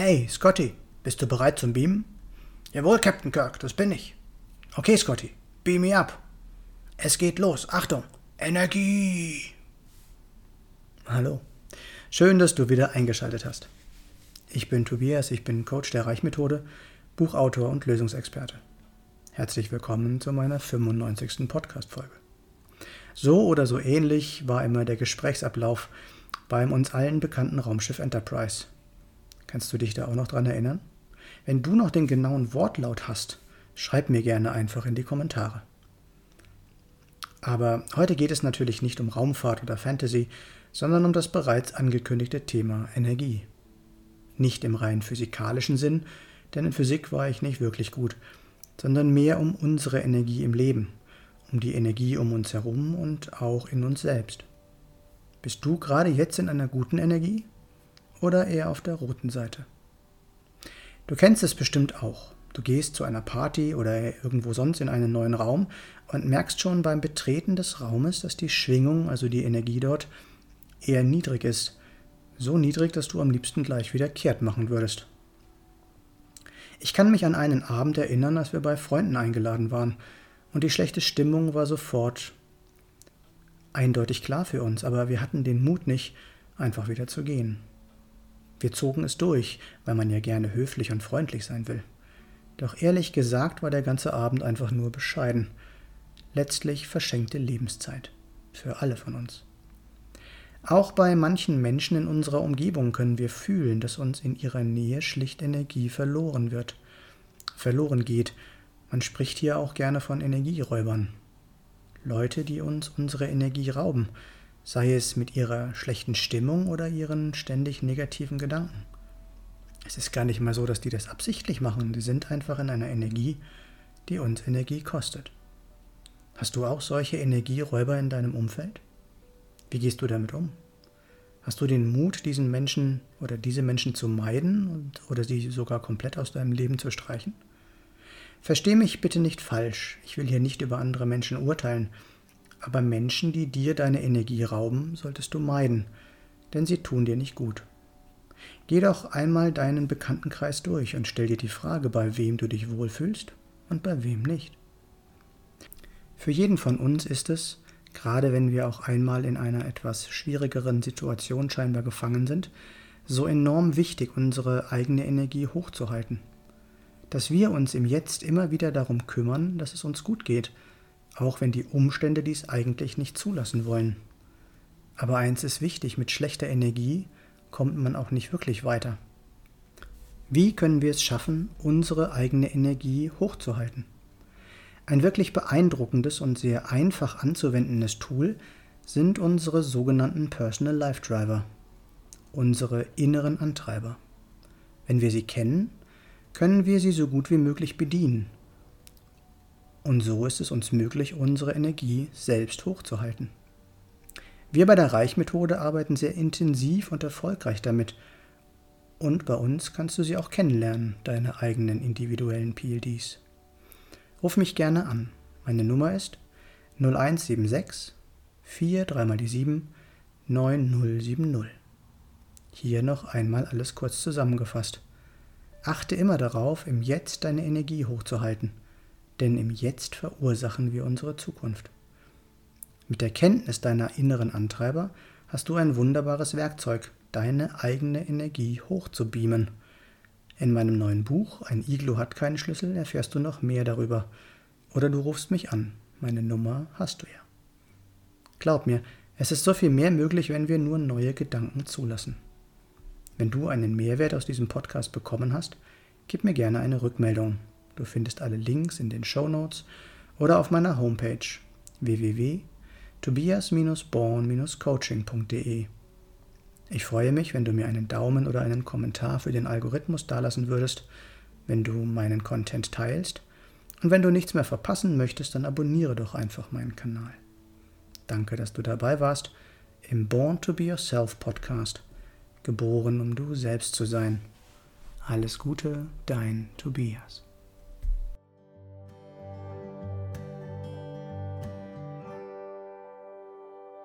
Hey, Scotty, bist du bereit zum Beamen? Jawohl, Captain Kirk, das bin ich. Okay, Scotty, beam me up. Es geht los. Achtung. Energie. Hallo. Schön, dass du wieder eingeschaltet hast. Ich bin Tobias, ich bin Coach der Reichmethode, Buchautor und Lösungsexperte. Herzlich willkommen zu meiner 95. Podcast-Folge. So oder so ähnlich war immer der Gesprächsablauf beim uns allen bekannten Raumschiff Enterprise. Kannst du dich da auch noch dran erinnern? Wenn du noch den genauen Wortlaut hast, schreib mir gerne einfach in die Kommentare. Aber heute geht es natürlich nicht um Raumfahrt oder Fantasy, sondern um das bereits angekündigte Thema Energie. Nicht im rein physikalischen Sinn, denn in Physik war ich nicht wirklich gut, sondern mehr um unsere Energie im Leben, um die Energie um uns herum und auch in uns selbst. Bist du gerade jetzt in einer guten Energie oder eher auf der roten Seite? Du kennst es bestimmt auch. Du gehst zu einer Party oder irgendwo sonst in einen neuen Raum und merkst schon beim Betreten des Raumes, dass die Schwingung, also die Energie dort, eher niedrig ist. So niedrig, dass du am liebsten gleich wieder kehrt machen würdest. Ich kann mich an einen Abend erinnern, als wir bei Freunden eingeladen waren, und die schlechte Stimmung war sofort eindeutig klar für uns, aber wir hatten den Mut nicht, einfach wieder zu gehen. Wir zogen es durch, weil man ja gerne höflich und freundlich sein will. Doch ehrlich gesagt war der ganze Abend einfach nur bescheiden. Letztlich verschenkte Lebenszeit. Für alle von uns. Auch bei manchen Menschen in unserer Umgebung können wir fühlen, dass uns in ihrer Nähe schlicht Energie verloren wird. Verloren geht. Man spricht hier auch gerne von Energieräubern. Leute, die uns unsere Energie rauben, sei es mit ihrer schlechten Stimmung oder ihren ständig negativen Gedanken. Es ist gar nicht mal so, dass die das absichtlich machen, die sind einfach in einer Energie, die uns Energie kostet. Hast du auch solche Energieräuber in deinem Umfeld? Wie gehst du damit um? Hast du den Mut, diesen Menschen oder diese Menschen zu meiden und, oder sie sogar komplett aus deinem Leben zu streichen? Versteh mich bitte nicht falsch, ich will hier nicht über andere Menschen urteilen, aber Menschen, die dir deine Energie rauben, solltest du meiden, denn sie tun dir nicht gut. Geh doch einmal deinen Bekanntenkreis durch und stell dir die Frage, bei wem du dich wohlfühlst und bei wem nicht. Für jeden von uns ist es, gerade wenn wir auch einmal in einer etwas schwierigeren Situation scheinbar gefangen sind, so enorm wichtig, unsere eigene Energie hochzuhalten. Dass wir uns im Jetzt immer wieder darum kümmern, dass es uns gut geht – auch wenn die Umstände dies eigentlich nicht zulassen wollen. Aber eins ist wichtig, mit schlechter Energie kommt man auch nicht wirklich weiter. Wie können wir es schaffen, unsere eigene Energie hochzuhalten? Ein wirklich beeindruckendes und sehr einfach anzuwendendes Tool sind unsere sogenannten Personal Life Driver, unsere inneren Antreiber. Wenn wir sie kennen, können wir sie so gut wie möglich bedienen und so ist es uns möglich, unsere Energie selbst hochzuhalten. Wir bei der Reichmethode arbeiten sehr intensiv und erfolgreich damit. Und bei uns kannst du sie auch kennenlernen, deine eigenen individuellen PLDs. Ruf mich gerne an. Meine Nummer ist 0176 4 3 mal die 7 9070. Hier noch einmal alles kurz zusammengefasst. Achte immer darauf, im Jetzt deine Energie hochzuhalten – denn im Jetzt verursachen wir unsere Zukunft. Mit der Kenntnis deiner inneren Antreiber hast du ein wunderbares Werkzeug, deine eigene Energie hochzubeamen. In meinem neuen Buch Ein Iglo hat keinen Schlüssel erfährst du noch mehr darüber. Oder du rufst mich an. Meine Nummer hast du ja. Glaub mir, es ist so viel mehr möglich, wenn wir nur neue Gedanken zulassen. Wenn du einen Mehrwert aus diesem Podcast bekommen hast, gib mir gerne eine Rückmeldung. Du findest alle Links in den Show Notes oder auf meiner Homepage www.tobias-born-coaching.de. Ich freue mich, wenn du mir einen Daumen oder einen Kommentar für den Algorithmus dalassen würdest, wenn du meinen Content teilst. Und wenn du nichts mehr verpassen möchtest, dann abonniere doch einfach meinen Kanal. Danke, dass du dabei warst im Born to Be Yourself Podcast. Geboren, um du selbst zu sein. Alles Gute, dein Tobias.